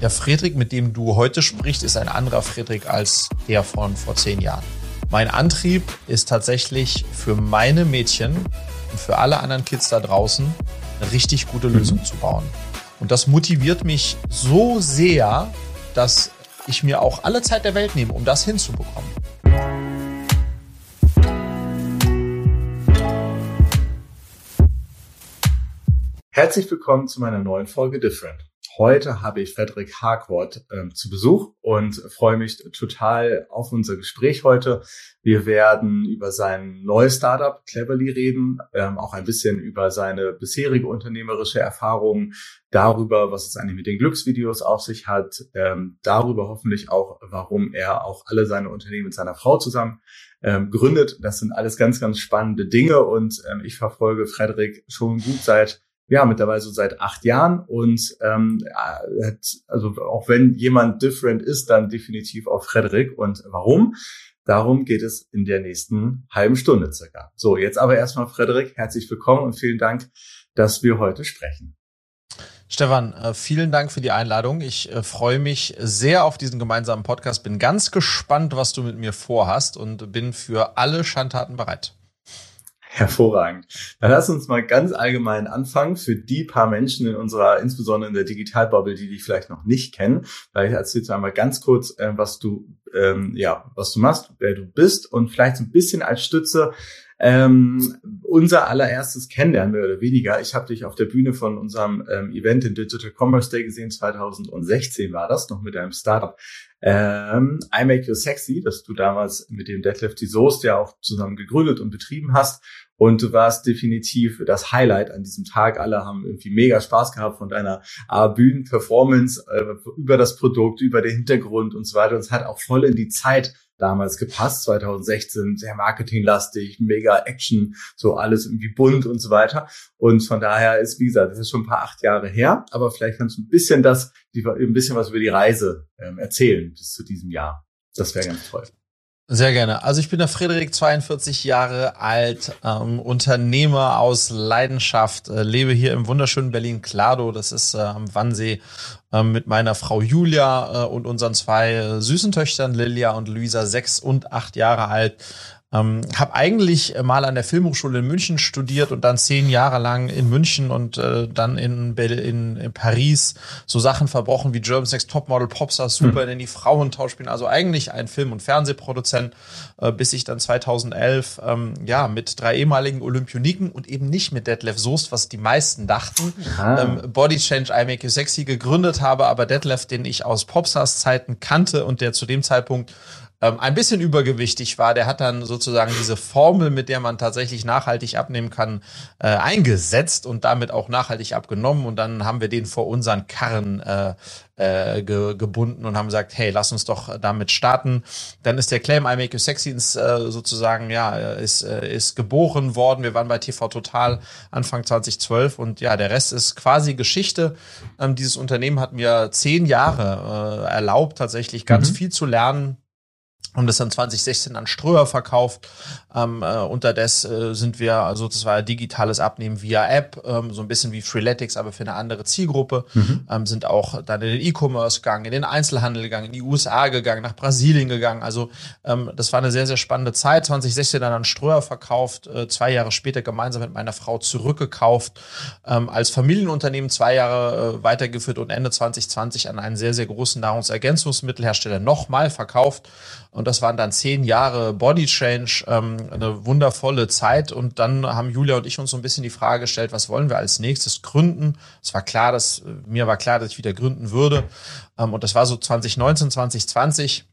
Der Friedrich, mit dem du heute sprichst, ist ein anderer Friedrich als der von vor zehn Jahren. Mein Antrieb ist tatsächlich für meine Mädchen und für alle anderen Kids da draußen eine richtig gute mhm. Lösung zu bauen. Und das motiviert mich so sehr, dass ich mir auch alle Zeit der Welt nehme, um das hinzubekommen. Herzlich willkommen zu meiner neuen Folge Different. Heute habe ich Frederik Harcourt ähm, zu Besuch und freue mich total auf unser Gespräch heute. Wir werden über sein neues Startup Cleverly reden, ähm, auch ein bisschen über seine bisherige unternehmerische Erfahrung, darüber, was es eigentlich mit den Glücksvideos auf sich hat, ähm, darüber hoffentlich auch, warum er auch alle seine Unternehmen mit seiner Frau zusammen ähm, gründet. Das sind alles ganz, ganz spannende Dinge und ähm, ich verfolge Frederik schon gut seit ja, mittlerweile so seit acht Jahren und ähm, hat, also auch wenn jemand different ist, dann definitiv auch Frederik. Und warum? Darum geht es in der nächsten halben Stunde circa. So, jetzt aber erstmal Frederik, herzlich willkommen und vielen Dank, dass wir heute sprechen. Stefan, äh, vielen Dank für die Einladung. Ich äh, freue mich sehr auf diesen gemeinsamen Podcast. Bin ganz gespannt, was du mit mir vorhast und bin für alle Schandtaten bereit. Hervorragend. Dann lass uns mal ganz allgemein anfangen für die paar Menschen in unserer, insbesondere in der Digitalbubble, die dich vielleicht noch nicht kennen. Vielleicht erzählst du einmal ganz kurz, äh, was du, ähm, ja, was du machst, wer du bist und vielleicht so ein bisschen als Stütze ähm, unser allererstes Kennenlernen mehr oder weniger. Ich habe dich auf der Bühne von unserem ähm, Event in Digital Commerce Day gesehen. 2016 war das noch mit einem Startup. Ähm, I Make You Sexy, das du damals mit dem Deadlift die Soest ja auch zusammen gegründet und betrieben hast. Und du warst definitiv das Highlight an diesem Tag. Alle haben irgendwie mega Spaß gehabt von deiner äh, Bühnenperformance äh, über das Produkt, über den Hintergrund und so weiter. Und es hat auch voll in die Zeit damals gepasst, 2016, sehr marketinglastig, mega Action, so alles irgendwie bunt und so weiter. Und von daher ist, wie gesagt, das ist schon ein paar acht Jahre her, aber vielleicht kannst du ein bisschen das, ein bisschen was über die Reise ähm, erzählen bis zu diesem Jahr. Das wäre ganz toll. Sehr gerne. Also ich bin der Frederik, 42 Jahre alt, ähm, Unternehmer aus Leidenschaft, äh, lebe hier im wunderschönen Berlin-Klado, das ist äh, am Wannsee, äh, mit meiner Frau Julia äh, und unseren zwei äh, süßen Töchtern, Lilia und Luisa, sechs und acht Jahre alt. Ähm, habe eigentlich äh, mal an der Filmhochschule in München studiert und dann zehn Jahre lang in München und äh, dann in, in, in, Paris so Sachen verbrochen wie German's Next Topmodel, Popstar, Super, mhm. in die Frauentausch spielen. Also eigentlich ein Film- und Fernsehproduzent, äh, bis ich dann 2011 ähm, ja mit drei ehemaligen Olympioniken und eben nicht mit Detlef Soest, was die meisten dachten, ähm, Body Change I Make You Sexy gegründet habe, aber Detlef, den ich aus Popstars Zeiten kannte und der zu dem Zeitpunkt ähm, ein bisschen übergewichtig war, der hat dann sozusagen diese Formel, mit der man tatsächlich nachhaltig abnehmen kann, äh, eingesetzt und damit auch nachhaltig abgenommen. Und dann haben wir den vor unseren Karren äh, äh, ge gebunden und haben gesagt, hey, lass uns doch damit starten. Dann ist der Claim I Make You Sexy ins, äh, sozusagen, ja, ist, äh, ist geboren worden. Wir waren bei TV Total Anfang 2012 und ja, der Rest ist quasi Geschichte. Ähm, dieses Unternehmen hat mir zehn Jahre äh, erlaubt, tatsächlich ganz mhm. viel zu lernen, und das dann 2016 an Ströer verkauft. Ähm, äh, unterdessen äh, sind wir, also das war digitales Abnehmen via App, ähm, so ein bisschen wie Freeletics, aber für eine andere Zielgruppe. Mhm. Ähm, sind auch dann in den E-Commerce gegangen, in den Einzelhandel gegangen, in die USA gegangen, nach Brasilien gegangen. Also ähm, das war eine sehr, sehr spannende Zeit. 2016 dann an Ströer verkauft, äh, zwei Jahre später gemeinsam mit meiner Frau zurückgekauft, ähm, als Familienunternehmen zwei Jahre äh, weitergeführt und Ende 2020 an einen sehr, sehr großen Nahrungsergänzungsmittelhersteller nochmal verkauft. Und das waren dann zehn Jahre Body Change, ähm, eine wundervolle Zeit. Und dann haben Julia und ich uns so ein bisschen die Frage gestellt, was wollen wir als nächstes gründen? Es war klar, dass mir war klar, dass ich wieder gründen würde. Ähm, und das war so 2019, 2020.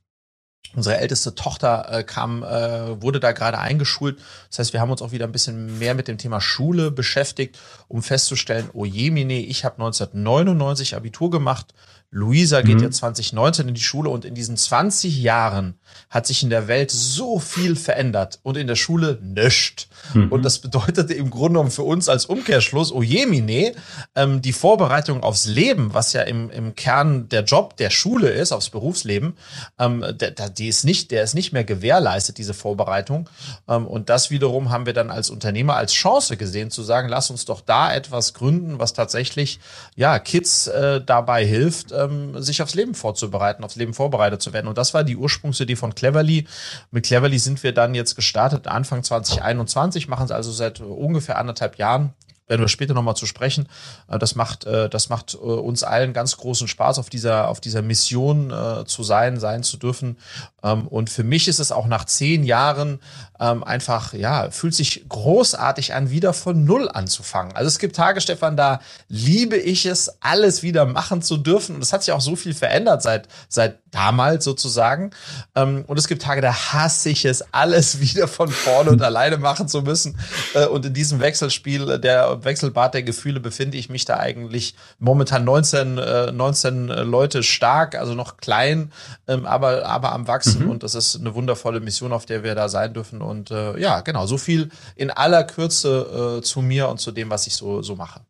Unsere älteste Tochter äh, kam, äh, wurde da gerade eingeschult. Das heißt, wir haben uns auch wieder ein bisschen mehr mit dem Thema Schule beschäftigt, um festzustellen, oh je, mine, ich habe 1999 Abitur gemacht, Luisa geht mhm. ja 2019 in die Schule und in diesen 20 Jahren hat sich in der Welt so viel verändert und in der Schule nichts. Mhm. Und das bedeutete im Grunde genommen für uns als Umkehrschluss, oh je, mine, ähm, die Vorbereitung aufs Leben, was ja im, im Kern der Job der Schule ist, aufs Berufsleben, ähm, der, der, die ist nicht, der ist nicht mehr gewährleistet, diese Vorbereitung. Ähm, und das wiederum haben wir dann als Unternehmer als Chance gesehen, zu sagen, lass uns doch da etwas gründen, was tatsächlich ja Kids äh, dabei hilft, ähm, sich aufs Leben vorzubereiten, aufs Leben vorbereitet zu werden. Und das war die Ursprungsidee von Cleverly. Mit Cleverly sind wir dann jetzt gestartet, Anfang 2021, machen es also seit ungefähr anderthalb Jahren werden wir später nochmal zu sprechen. Äh, das macht, äh, das macht äh, uns allen ganz großen Spaß, auf dieser, auf dieser Mission zu sein, sein zu dürfen. Ähm, und für mich ist es auch nach zehn Jahren ähm, einfach, ja, fühlt sich großartig an, wieder von Null anzufangen. Also es gibt Tage, Stefan, da liebe ich es, alles wieder machen zu dürfen. Und es hat sich auch so viel verändert seit, seit damals sozusagen. Ähm, und es gibt Tage, da hasse ich es, alles wieder von vorne und alleine machen zu müssen. Und in diesem Wechselspiel der Wechselbad der Gefühle befinde ich mich da eigentlich momentan 19, äh, 19 Leute stark, also noch klein, ähm, aber, aber am Wachsen. Mhm. Und das ist eine wundervolle Mission, auf der wir da sein dürfen. Und äh, ja, genau, so viel in aller Kürze äh, zu mir und zu dem, was ich so, so mache.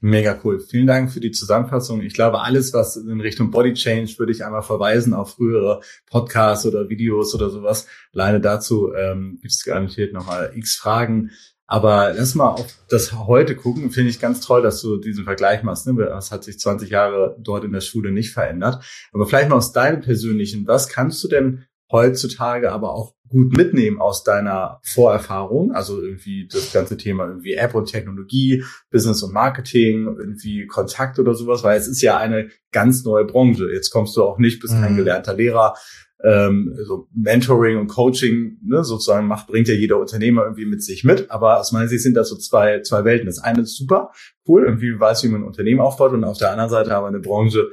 Mega cool. Vielen Dank für die Zusammenfassung. Ich glaube, alles, was in Richtung Body Change, würde ich einmal verweisen auf frühere Podcasts oder Videos oder sowas. Alleine dazu ähm, gibt es garantiert nochmal x Fragen. Aber lass mal auf das heute gucken. Finde ich ganz toll, dass du diesen Vergleich machst. Ne? Das hat sich 20 Jahre dort in der Schule nicht verändert. Aber vielleicht mal aus deinem persönlichen, was kannst du denn heutzutage aber auch gut mitnehmen aus deiner Vorerfahrung? Also irgendwie das ganze Thema irgendwie App und Technologie, Business und Marketing, irgendwie Kontakt oder sowas, weil es ist ja eine ganz neue Branche. Jetzt kommst du auch nicht, bist kein mhm. gelernter Lehrer, ähm, so Mentoring und Coaching ne, sozusagen macht, bringt ja jeder Unternehmer irgendwie mit sich mit. Aber aus meiner Sicht sind das so zwei, zwei Welten. Das eine ist super, cool, irgendwie weiß, wie man ein Unternehmen aufbaut und auf der anderen Seite aber eine Branche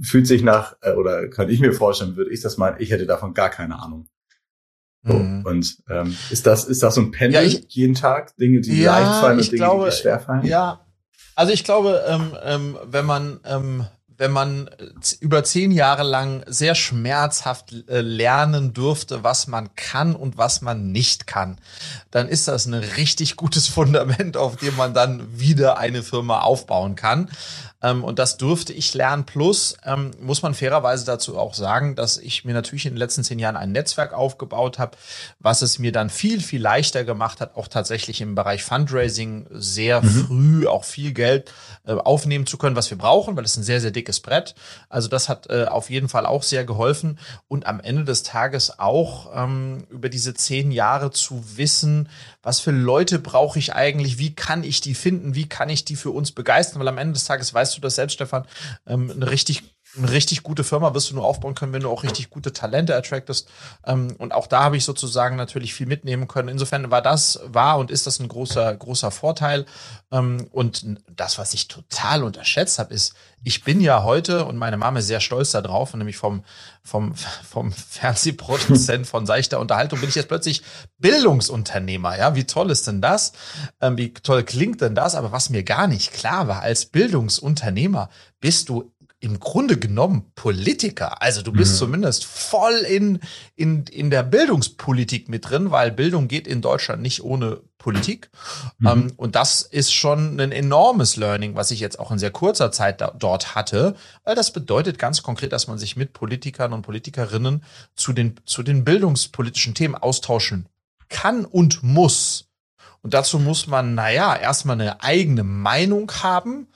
fühlt sich nach, äh, oder kann ich mir vorstellen, würde ich das meinen, ich hätte davon gar keine Ahnung. So, mhm. Und ähm, ist das ist das so ein Pendel ja, ich, jeden Tag Dinge, die ja, leicht fallen und Dinge, glaube, die schwer fallen? Ja, also ich glaube, ähm, ähm, wenn man ähm, wenn man äh, über zehn Jahre lang sehr schmerzhaft äh, lernen durfte, was man kann und was man nicht kann, dann ist das ein richtig gutes Fundament, auf dem man dann wieder eine Firma aufbauen kann. Ähm, und das durfte ich lernen. Plus ähm, muss man fairerweise dazu auch sagen, dass ich mir natürlich in den letzten zehn Jahren ein Netzwerk aufgebaut habe, was es mir dann viel, viel leichter gemacht hat, auch tatsächlich im Bereich Fundraising sehr mhm. früh auch viel Geld äh, aufnehmen zu können, was wir brauchen, weil es ein sehr, sehr dickes Brett. Also das hat äh, auf jeden Fall auch sehr geholfen. Und am Ende des Tages auch ähm, über diese zehn Jahre zu wissen, was für Leute brauche ich eigentlich, wie kann ich die finden, wie kann ich die für uns begeistern, weil am Ende des Tages weißt du das selbst, Stefan, ähm, eine richtig eine richtig gute Firma wirst du nur aufbauen können, wenn du auch richtig gute Talente attractest. Ähm, und auch da habe ich sozusagen natürlich viel mitnehmen können. Insofern war das, war und ist das ein großer, großer Vorteil. Ähm, und das, was ich total unterschätzt habe, ist, ich bin ja heute, und meine Mama ist sehr stolz darauf, nämlich vom, vom, vom Fernsehproduzent von seichter Unterhaltung bin ich jetzt plötzlich Bildungsunternehmer. Ja, wie toll ist denn das? Ähm, wie toll klingt denn das? Aber was mir gar nicht klar war, als Bildungsunternehmer bist du im Grunde genommen Politiker. Also du bist mhm. zumindest voll in, in, in der Bildungspolitik mit drin, weil Bildung geht in Deutschland nicht ohne Politik. Mhm. Ähm, und das ist schon ein enormes Learning, was ich jetzt auch in sehr kurzer Zeit da, dort hatte. Weil das bedeutet ganz konkret, dass man sich mit Politikern und Politikerinnen zu den, zu den bildungspolitischen Themen austauschen kann und muss. Und dazu muss man, naja, erstmal eine eigene Meinung haben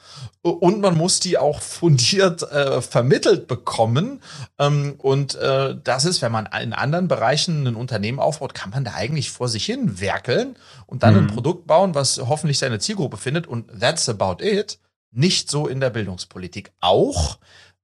und man muss die auch fundiert äh, vermittelt bekommen. Ähm, und äh, das ist, wenn man in anderen Bereichen ein Unternehmen aufbaut, kann man da eigentlich vor sich hin werkeln und dann mhm. ein Produkt bauen, was hoffentlich seine Zielgruppe findet. Und that's about it. Nicht so in der Bildungspolitik. Auch,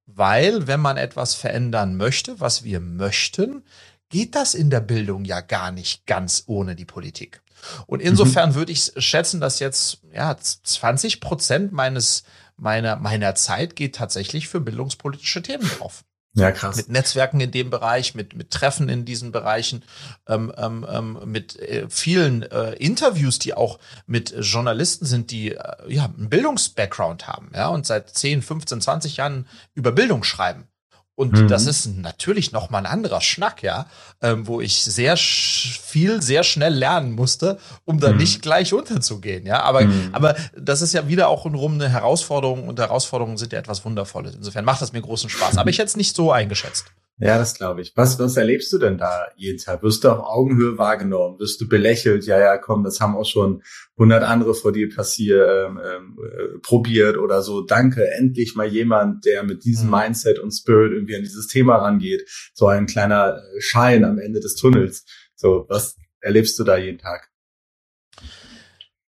weil wenn man etwas verändern möchte, was wir möchten, geht das in der Bildung ja gar nicht ganz ohne die Politik. Und insofern mhm. würde ich schätzen, dass jetzt ja 20 Prozent meines meiner meiner Zeit geht tatsächlich für bildungspolitische Themen drauf. Ja, krass. Mit Netzwerken in dem Bereich, mit, mit Treffen in diesen Bereichen, ähm, ähm, ähm mit äh, vielen äh, Interviews, die auch mit Journalisten sind, die äh, ja einen Bildungsbackground haben, ja, und seit 10, 15, 20 Jahren über Bildung schreiben. Und mhm. das ist natürlich noch mal ein anderer Schnack, ja, ähm, wo ich sehr viel, sehr schnell lernen musste, um da mhm. nicht gleich unterzugehen, ja. Aber, mhm. aber das ist ja wieder auch rum eine Herausforderung und Herausforderungen sind ja etwas Wundervolles. Insofern macht das mir großen Spaß. Aber ich hätte es nicht so eingeschätzt. Ja, das glaube ich. Was, was erlebst du denn da jeden Tag? Wirst du auf Augenhöhe wahrgenommen? Wirst du belächelt? Ja, ja, komm, das haben auch schon hundert andere vor dir passiert, ähm, ähm, äh, probiert oder so. Danke, endlich mal jemand, der mit diesem mhm. Mindset und Spirit irgendwie an dieses Thema rangeht. So ein kleiner Schein am Ende des Tunnels. So, was erlebst du da jeden Tag?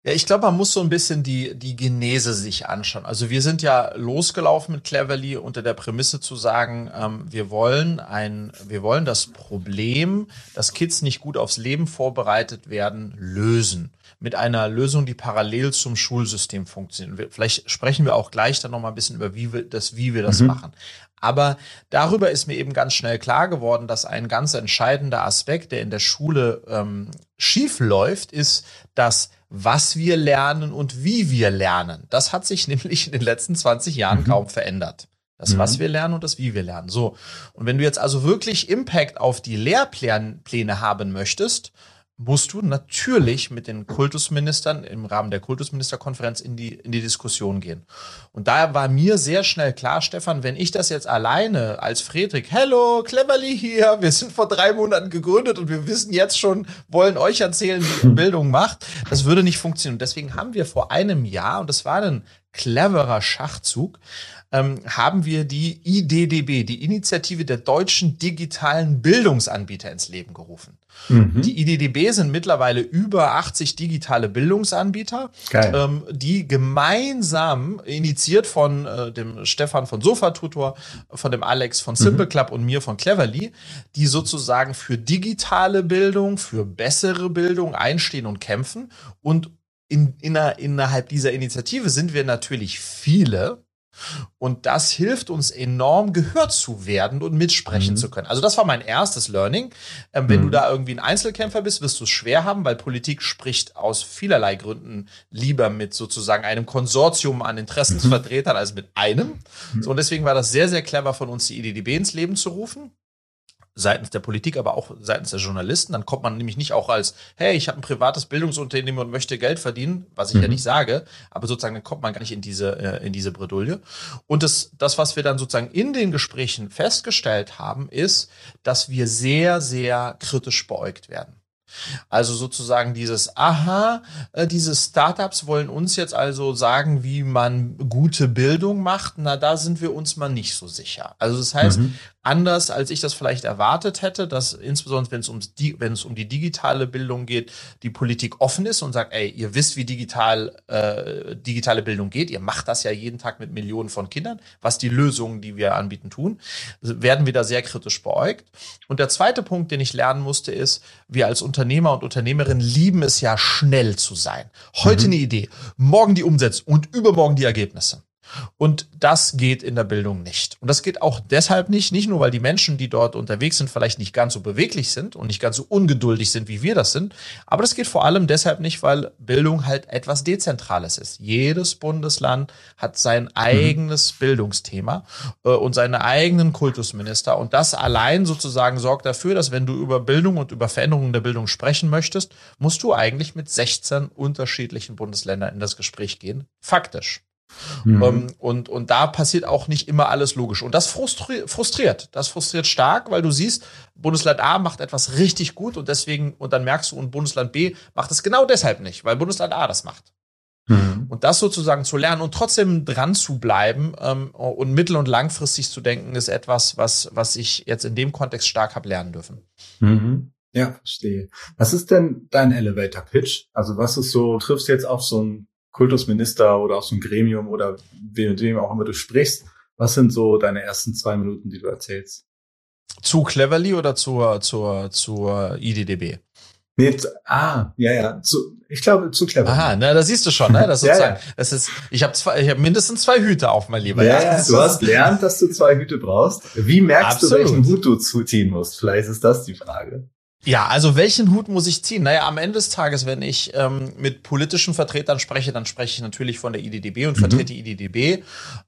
Ja, ich glaube, man muss so ein bisschen die, die Genese sich anschauen. Also wir sind ja losgelaufen mit Cleverly unter der Prämisse zu sagen, ähm, wir wollen ein, wir wollen das Problem, dass Kids nicht gut aufs Leben vorbereitet werden, lösen. Mit einer Lösung, die parallel zum Schulsystem funktioniert. Vielleicht sprechen wir auch gleich dann noch mal ein bisschen über wie wir das, wie wir das mhm. machen. Aber darüber ist mir eben ganz schnell klar geworden, dass ein ganz entscheidender Aspekt, der in der Schule ähm, schief läuft, ist, dass was wir lernen und wie wir lernen. Das hat sich nämlich in den letzten 20 Jahren mhm. kaum verändert. Das, was mhm. wir lernen und das, wie wir lernen. So. Und wenn du jetzt also wirklich Impact auf die Lehrpläne haben möchtest, musst du natürlich mit den Kultusministern im Rahmen der Kultusministerkonferenz in die, in die Diskussion gehen. Und da war mir sehr schnell klar, Stefan, wenn ich das jetzt alleine als Friedrich, hello, Cleverly hier, wir sind vor drei Monaten gegründet und wir wissen jetzt schon, wollen euch erzählen, wie ihr Bildung macht, das würde nicht funktionieren. Deswegen haben wir vor einem Jahr, und das war ein cleverer Schachzug, ähm, haben wir die IDDB, die Initiative der deutschen digitalen Bildungsanbieter ins Leben gerufen. Mhm. Die IDDB sind mittlerweile über 80 digitale Bildungsanbieter, ähm, die gemeinsam initiiert von äh, dem Stefan von Sofa Tutor, von dem Alex von Simple mhm. Club und mir von Cleverly, die sozusagen für digitale Bildung, für bessere Bildung einstehen und kämpfen und in, inner, innerhalb dieser Initiative sind wir natürlich viele, und das hilft uns enorm, gehört zu werden und mitsprechen mhm. zu können. Also das war mein erstes Learning. Ähm, wenn mhm. du da irgendwie ein Einzelkämpfer bist, wirst du es schwer haben, weil Politik spricht aus vielerlei Gründen lieber mit sozusagen einem Konsortium an Interessensvertretern mhm. als mit einem. Mhm. So, und deswegen war das sehr, sehr clever von uns, die IDDB ins Leben zu rufen seitens der Politik, aber auch seitens der Journalisten. Dann kommt man nämlich nicht auch als, hey, ich habe ein privates Bildungsunternehmen und möchte Geld verdienen, was ich mhm. ja nicht sage, aber sozusagen dann kommt man gar nicht in diese, äh, in diese Bredouille. Und das, das, was wir dann sozusagen in den Gesprächen festgestellt haben, ist, dass wir sehr, sehr kritisch beäugt werden. Also sozusagen dieses, aha, äh, diese Startups wollen uns jetzt also sagen, wie man gute Bildung macht. Na, da sind wir uns mal nicht so sicher. Also das heißt, mhm anders, als ich das vielleicht erwartet hätte, dass insbesondere wenn es um die, wenn es um die digitale Bildung geht, die Politik offen ist und sagt, ey, ihr wisst, wie digital äh, digitale Bildung geht, ihr macht das ja jeden Tag mit Millionen von Kindern, was die Lösungen, die wir anbieten, tun, werden wir da sehr kritisch beäugt. Und der zweite Punkt, den ich lernen musste, ist, wir als Unternehmer und Unternehmerinnen lieben es ja schnell zu sein. Heute mhm. eine Idee, morgen die Umsetzung und übermorgen die Ergebnisse. Und das geht in der Bildung nicht. Und das geht auch deshalb nicht, nicht nur, weil die Menschen, die dort unterwegs sind, vielleicht nicht ganz so beweglich sind und nicht ganz so ungeduldig sind, wie wir das sind. Aber das geht vor allem deshalb nicht, weil Bildung halt etwas Dezentrales ist. Jedes Bundesland hat sein mhm. eigenes mhm. Bildungsthema äh, und seine eigenen Kultusminister. Und das allein sozusagen sorgt dafür, dass wenn du über Bildung und über Veränderungen der Bildung sprechen möchtest, musst du eigentlich mit 16 unterschiedlichen Bundesländern in das Gespräch gehen. Faktisch. Mhm. Ähm, und, und da passiert auch nicht immer alles logisch. Und das frustri frustriert. Das frustriert stark, weil du siehst, Bundesland A macht etwas richtig gut und deswegen, und dann merkst du, und Bundesland B macht es genau deshalb nicht, weil Bundesland A das macht. Mhm. Und das sozusagen zu lernen und trotzdem dran zu bleiben ähm, und mittel- und langfristig zu denken, ist etwas, was, was ich jetzt in dem Kontext stark habe lernen dürfen. Mhm. Ja, verstehe. Was ist denn dein Elevator Pitch? Also was ist so, triffst du jetzt auf so ein Kultusminister oder auch so ein Gremium oder mit wem auch immer du sprichst. Was sind so deine ersten zwei Minuten, die du erzählst? Zu Cleverly oder zur, zur, zur IDDB? Nee, ah, ja, ja, zu, ich glaube zu clever. Aha, na, da siehst du schon, ne? Das, sozusagen, ja, ja. das ist, ich habe zwei, ich habe mindestens zwei Hüte auf, mein Lieber. Ja, ja du hast gelernt, dass du zwei Hüte brauchst. Wie merkst Absolut. du, welchen Hut du zuziehen musst? Vielleicht ist das die Frage. Ja, also welchen Hut muss ich ziehen? Naja, am Ende des Tages, wenn ich ähm, mit politischen Vertretern spreche, dann spreche ich natürlich von der IDDB und mhm. vertrete die IDDB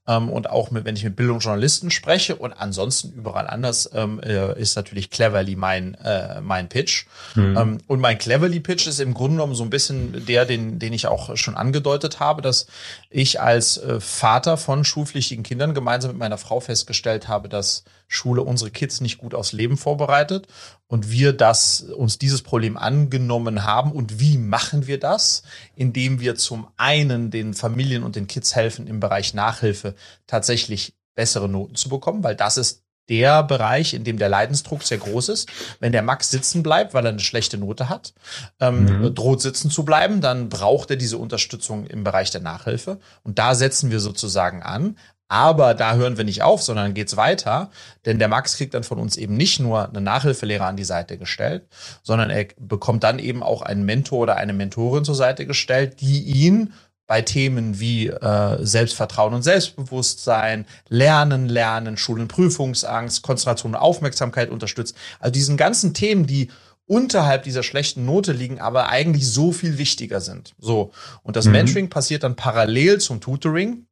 ähm, und auch mit, wenn ich mit Bildungsjournalisten spreche und ansonsten überall anders ähm, äh, ist natürlich Cleverly mein äh, mein Pitch mhm. ähm, und mein Cleverly Pitch ist im Grunde genommen so ein bisschen der, den den ich auch schon angedeutet habe, dass ich als äh, Vater von schulpflichtigen Kindern gemeinsam mit meiner Frau festgestellt habe, dass Schule unsere Kids nicht gut aufs Leben vorbereitet und wir das uns dieses Problem angenommen haben und wie machen wir das, indem wir zum einen den Familien und den Kids helfen im Bereich Nachhilfe tatsächlich bessere Noten zu bekommen, weil das ist der Bereich, in dem der Leidensdruck sehr groß ist. Wenn der Max sitzen bleibt, weil er eine schlechte Note hat, ähm, mhm. droht sitzen zu bleiben, dann braucht er diese Unterstützung im Bereich der Nachhilfe. Und da setzen wir sozusagen an. Aber da hören wir nicht auf, sondern geht's weiter, denn der Max kriegt dann von uns eben nicht nur einen Nachhilfelehrer an die Seite gestellt, sondern er bekommt dann eben auch einen Mentor oder eine Mentorin zur Seite gestellt, die ihn bei Themen wie äh, Selbstvertrauen und Selbstbewusstsein, Lernen, Lernen, Schulen, Prüfungsangst, Konzentration und Aufmerksamkeit unterstützt. Also diesen ganzen Themen, die unterhalb dieser schlechten Note liegen, aber eigentlich so viel wichtiger sind. So. Und das mhm. Mentoring passiert dann parallel zum Tutoring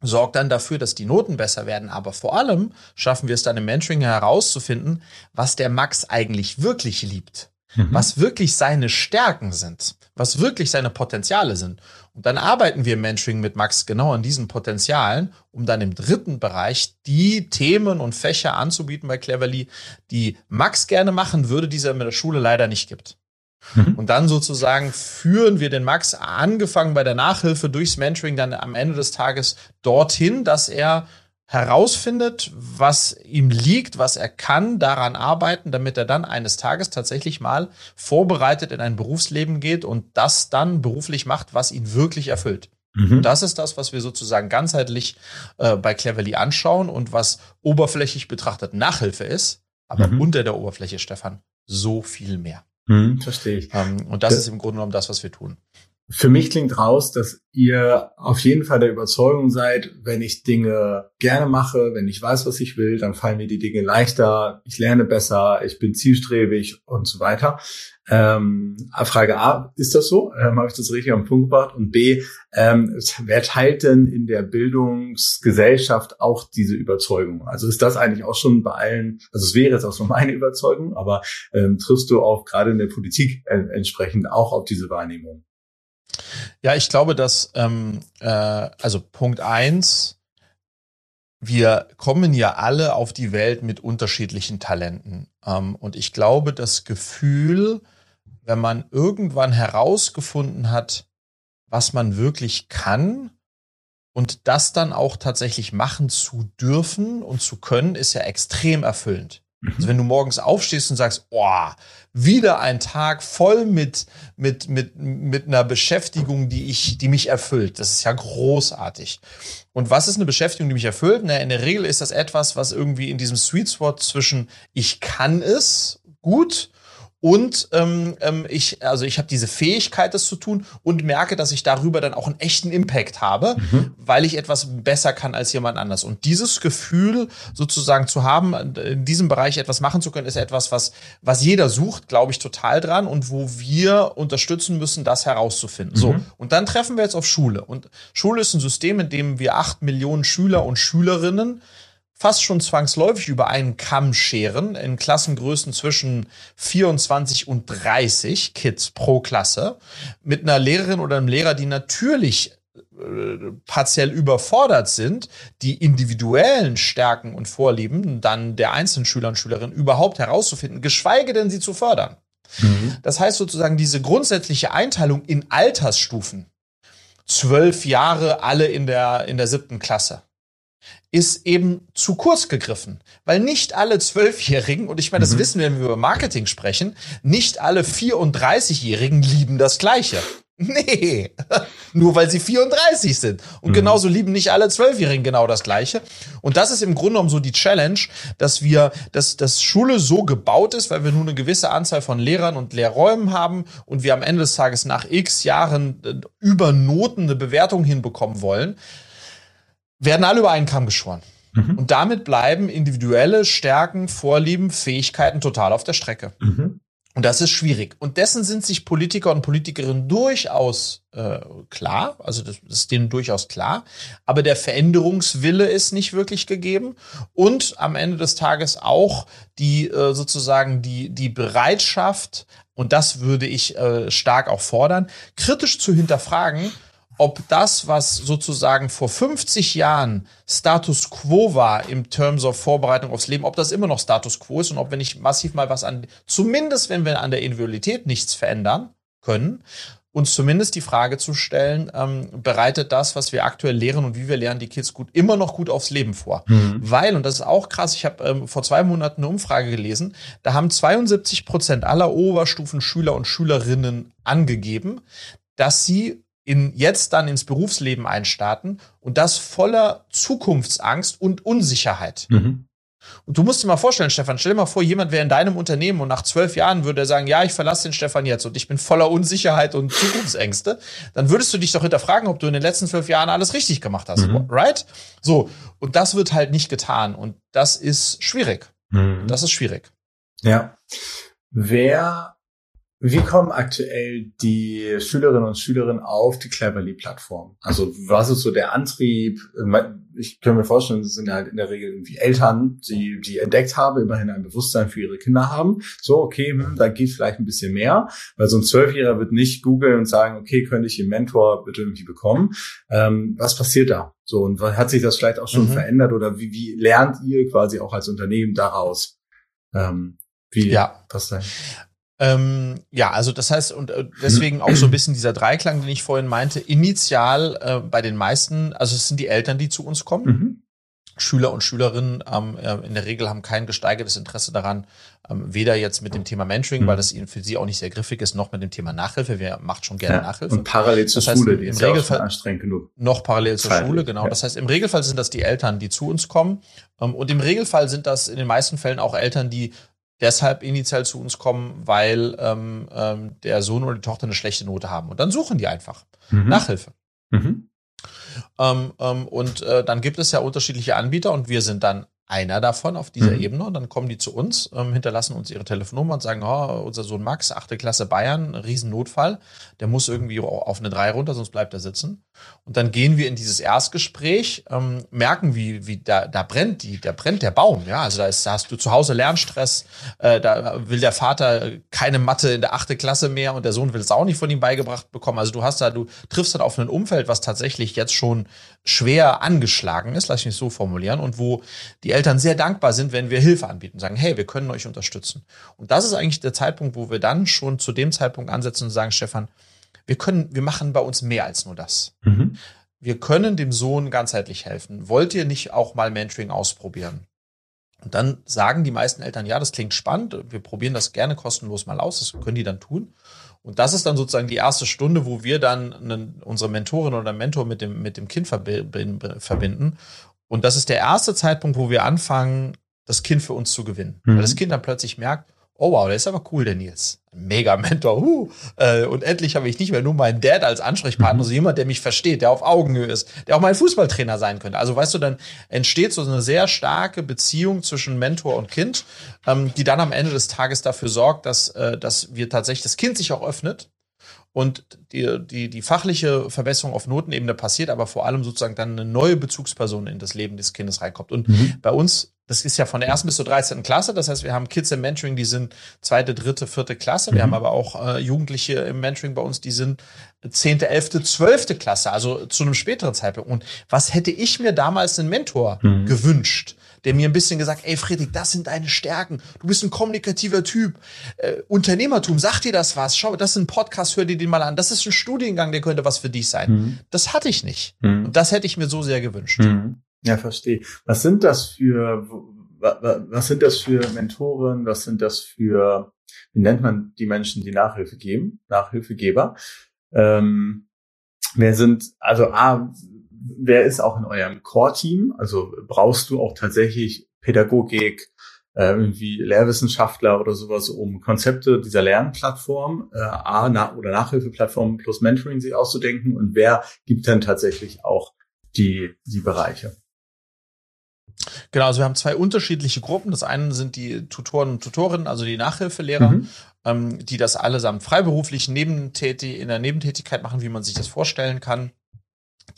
sorgt dann dafür, dass die Noten besser werden. Aber vor allem schaffen wir es dann im Mentoring herauszufinden, was der Max eigentlich wirklich liebt, mhm. was wirklich seine Stärken sind, was wirklich seine Potenziale sind. Und dann arbeiten wir im Mentoring mit Max genau an diesen Potenzialen, um dann im dritten Bereich die Themen und Fächer anzubieten bei Cleverly, die Max gerne machen würde, die es in der Schule leider nicht gibt. Mhm. Und dann sozusagen führen wir den Max, angefangen bei der Nachhilfe durchs Mentoring, dann am Ende des Tages dorthin, dass er herausfindet, was ihm liegt, was er kann, daran arbeiten, damit er dann eines Tages tatsächlich mal vorbereitet in ein Berufsleben geht und das dann beruflich macht, was ihn wirklich erfüllt. Mhm. das ist das, was wir sozusagen ganzheitlich äh, bei Cleverly anschauen und was oberflächlich betrachtet Nachhilfe ist, aber mhm. unter der Oberfläche, Stefan, so viel mehr. Hm, verstehe ich. Ähm, und das, das ist im Grunde genommen das, was wir tun. Für mich klingt raus, dass ihr auf jeden Fall der Überzeugung seid, wenn ich Dinge gerne mache, wenn ich weiß, was ich will, dann fallen mir die Dinge leichter, ich lerne besser, ich bin zielstrebig und so weiter. Ähm, Frage A, ist das so? Ähm, Habe ich das richtig am Punkt gebracht? Und B, ähm, wer teilt denn in der Bildungsgesellschaft auch diese Überzeugung? Also ist das eigentlich auch schon bei allen, also es wäre jetzt auch so meine Überzeugung, aber ähm, triffst du auch gerade in der Politik äh, entsprechend auch auf diese Wahrnehmung? Ja, ich glaube, dass, ähm, äh, also Punkt eins, wir kommen ja alle auf die Welt mit unterschiedlichen Talenten. Ähm, und ich glaube, das Gefühl, wenn man irgendwann herausgefunden hat, was man wirklich kann und das dann auch tatsächlich machen zu dürfen und zu können, ist ja extrem erfüllend. Also mhm. wenn du morgens aufstehst und sagst, oh, wieder ein Tag voll mit, mit, mit, mit einer Beschäftigung, die ich, die mich erfüllt. Das ist ja großartig. Und was ist eine Beschäftigung, die mich erfüllt? Na, in der Regel ist das etwas, was irgendwie in diesem Sweet Spot zwischen ich kann es gut und ähm, ähm, ich, also ich habe diese Fähigkeit, das zu tun und merke, dass ich darüber dann auch einen echten Impact habe, mhm. weil ich etwas besser kann als jemand anders. Und dieses Gefühl sozusagen zu haben, in diesem Bereich etwas machen zu können, ist etwas, was, was jeder sucht, glaube ich, total dran und wo wir unterstützen müssen, das herauszufinden. Mhm. So. Und dann treffen wir jetzt auf Schule. Und Schule ist ein System, in dem wir acht Millionen Schüler und Schülerinnen fast schon zwangsläufig über einen Kamm scheren in Klassengrößen zwischen 24 und 30 Kids pro Klasse mit einer Lehrerin oder einem Lehrer, die natürlich äh, partiell überfordert sind, die individuellen Stärken und Vorlieben dann der einzelnen Schüler und Schülerinnen überhaupt herauszufinden, geschweige denn sie zu fördern. Mhm. Das heißt sozusagen diese grundsätzliche Einteilung in Altersstufen. Zwölf Jahre alle in der, in der siebten Klasse ist eben zu kurz gegriffen. Weil nicht alle Zwölfjährigen, und ich meine, das mhm. wissen wir, wenn wir über Marketing sprechen, nicht alle 34-Jährigen lieben das Gleiche. Nee, nur weil sie 34 sind. Und mhm. genauso lieben nicht alle Zwölfjährigen genau das Gleiche. Und das ist im Grunde genommen so die Challenge, dass wir, dass, dass Schule so gebaut ist, weil wir nur eine gewisse Anzahl von Lehrern und Lehrräumen haben und wir am Ende des Tages nach x Jahren äh, über Noten eine Bewertung hinbekommen wollen, werden alle über einen Kamm geschoren. Mhm. Und damit bleiben individuelle Stärken, Vorlieben, Fähigkeiten total auf der Strecke. Mhm. Und das ist schwierig. Und dessen sind sich Politiker und Politikerinnen durchaus äh, klar. Also das ist denen durchaus klar. Aber der Veränderungswille ist nicht wirklich gegeben. Und am Ende des Tages auch die äh, sozusagen die, die Bereitschaft, und das würde ich äh, stark auch fordern, kritisch zu hinterfragen, ob das, was sozusagen vor 50 Jahren Status quo war im Terms of Vorbereitung aufs Leben, ob das immer noch Status quo ist und ob wir nicht massiv mal was an, zumindest wenn wir an der Individualität nichts verändern können, uns zumindest die Frage zu stellen, ähm, bereitet das, was wir aktuell lehren und wie wir lernen, die Kids gut, immer noch gut aufs Leben vor. Mhm. Weil, und das ist auch krass, ich habe ähm, vor zwei Monaten eine Umfrage gelesen, da haben 72 Prozent aller Oberstufenschüler und Schülerinnen angegeben, dass sie in, jetzt dann ins Berufsleben einstarten und das voller Zukunftsangst und Unsicherheit. Mhm. Und du musst dir mal vorstellen, Stefan, stell dir mal vor, jemand wäre in deinem Unternehmen und nach zwölf Jahren würde er sagen, ja, ich verlasse den Stefan jetzt und ich bin voller Unsicherheit und Zukunftsängste. Dann würdest du dich doch hinterfragen, ob du in den letzten zwölf Jahren alles richtig gemacht hast, mhm. right? So. Und das wird halt nicht getan und das ist schwierig. Mhm. Das ist schwierig. Ja. Wer wie kommen aktuell die Schülerinnen und Schüler auf die Cleverly-Plattform? Also was ist so der Antrieb? Ich kann mir vorstellen, es sind halt in der Regel irgendwie Eltern, die, die entdeckt haben, immerhin ein Bewusstsein für ihre Kinder haben. So, okay, hm, da geht vielleicht ein bisschen mehr, weil so ein Zwölfjähriger wird nicht googeln und sagen, okay, könnte ich einen Mentor bitte irgendwie bekommen? Ähm, was passiert da? So, und hat sich das vielleicht auch schon mhm. verändert oder wie, wie lernt ihr quasi auch als Unternehmen daraus? Ähm, wie ja. was denn? Ähm, ja, also das heißt, und äh, deswegen auch so ein bisschen dieser Dreiklang, den ich vorhin meinte, initial äh, bei den meisten, also es sind die Eltern, die zu uns kommen. Mhm. Schüler und Schülerinnen ähm, äh, in der Regel haben kein gesteigertes Interesse daran, ähm, weder jetzt mit dem Thema Mentoring, mhm. weil das ihnen für sie auch nicht sehr griffig ist, noch mit dem Thema Nachhilfe. Wer macht schon gerne ja, Nachhilfe? Und parallel zur das heißt, Schule, die im ist Regelfall ja anstrengend genug. Noch parallel zur Schule, genau. Ja. Das heißt, im Regelfall sind das die Eltern, die zu uns kommen. Ähm, und im Regelfall sind das in den meisten Fällen auch Eltern, die deshalb initial zu uns kommen, weil ähm, ähm, der Sohn oder die Tochter eine schlechte Note haben. Und dann suchen die einfach mhm. Nachhilfe. Mhm. Ähm, ähm, und äh, dann gibt es ja unterschiedliche Anbieter und wir sind dann einer davon auf dieser mhm. Ebene. Und dann kommen die zu uns, ähm, hinterlassen uns ihre Telefonnummer und sagen, oh, unser Sohn Max, achte Klasse Bayern, Riesennotfall, der muss irgendwie auf eine drei runter, sonst bleibt er sitzen. Und dann gehen wir in dieses Erstgespräch, ähm, merken, wie, wie da, da brennt die, da brennt der Baum. Ja, also da, ist, da hast du zu Hause Lernstress, äh, da will der Vater keine Mathe in der achte Klasse mehr und der Sohn will es auch nicht von ihm beigebracht bekommen. Also du hast da, du triffst dann auf ein Umfeld, was tatsächlich jetzt schon schwer angeschlagen ist, lass ich mich so formulieren, und wo die Eltern sehr dankbar sind, wenn wir Hilfe anbieten, sagen, hey, wir können euch unterstützen. Und das ist eigentlich der Zeitpunkt, wo wir dann schon zu dem Zeitpunkt ansetzen und sagen, Stefan, wir können, wir machen bei uns mehr als nur das. Mhm. Wir können dem Sohn ganzheitlich helfen. Wollt ihr nicht auch mal Mentoring ausprobieren? Und dann sagen die meisten Eltern, ja, das klingt spannend, wir probieren das gerne kostenlos mal aus, das können die dann tun. Und das ist dann sozusagen die erste Stunde, wo wir dann einen, unsere Mentorin oder Mentor mit dem, mit dem Kind verbinden. Und das ist der erste Zeitpunkt, wo wir anfangen, das Kind für uns zu gewinnen. Mhm. Weil das Kind dann plötzlich merkt, oh wow, der ist aber cool, der Nils. Mega Mentor. Huh. Äh, und endlich habe ich nicht mehr nur meinen Dad als Ansprechpartner, mhm. sondern jemand, der mich versteht, der auf Augenhöhe ist, der auch mein Fußballtrainer sein könnte. Also weißt du, dann entsteht so eine sehr starke Beziehung zwischen Mentor und Kind, ähm, die dann am Ende des Tages dafür sorgt, dass, äh, dass wir tatsächlich das Kind sich auch öffnet und die, die, die fachliche Verbesserung auf Notenebene passiert, aber vor allem sozusagen dann eine neue Bezugsperson in das Leben des Kindes reinkommt. Und mhm. bei uns das ist ja von der ersten bis zur 13. Klasse. Das heißt, wir haben Kids im Mentoring, die sind zweite, dritte, vierte Klasse. Wir mhm. haben aber auch äh, Jugendliche im Mentoring bei uns, die sind zehnte, elfte, zwölfte Klasse, also zu einem späteren Zeitpunkt. Und was hätte ich mir damals einen Mentor mhm. gewünscht? der mir ein bisschen gesagt, ey Friedrich, das sind deine Stärken. Du bist ein kommunikativer Typ. Äh, Unternehmertum, sag dir das was. Schau, das ist ein Podcast, hör dir den mal an. Das ist ein Studiengang, der könnte was für dich sein. Mhm. Das hatte ich nicht. Mhm. Und das hätte ich mir so sehr gewünscht. Mhm. Ja, verstehe. Was sind das für, was sind das für Mentoren? Was sind das für, wie nennt man die Menschen, die Nachhilfe geben? Nachhilfegeber. Ähm, wer sind, also A, wer ist auch in eurem Core-Team? Also brauchst du auch tatsächlich Pädagogik, äh, irgendwie Lehrwissenschaftler oder sowas, um Konzepte dieser Lernplattform, äh, A, na, oder Nachhilfeplattform plus Mentoring sich auszudenken? Und wer gibt dann tatsächlich auch die, die Bereiche? Genau, also wir haben zwei unterschiedliche Gruppen. Das eine sind die Tutoren und Tutorinnen, also die Nachhilfelehrer, mhm. ähm, die das allesamt freiberuflich nebentätig, in der Nebentätigkeit machen, wie man sich das vorstellen kann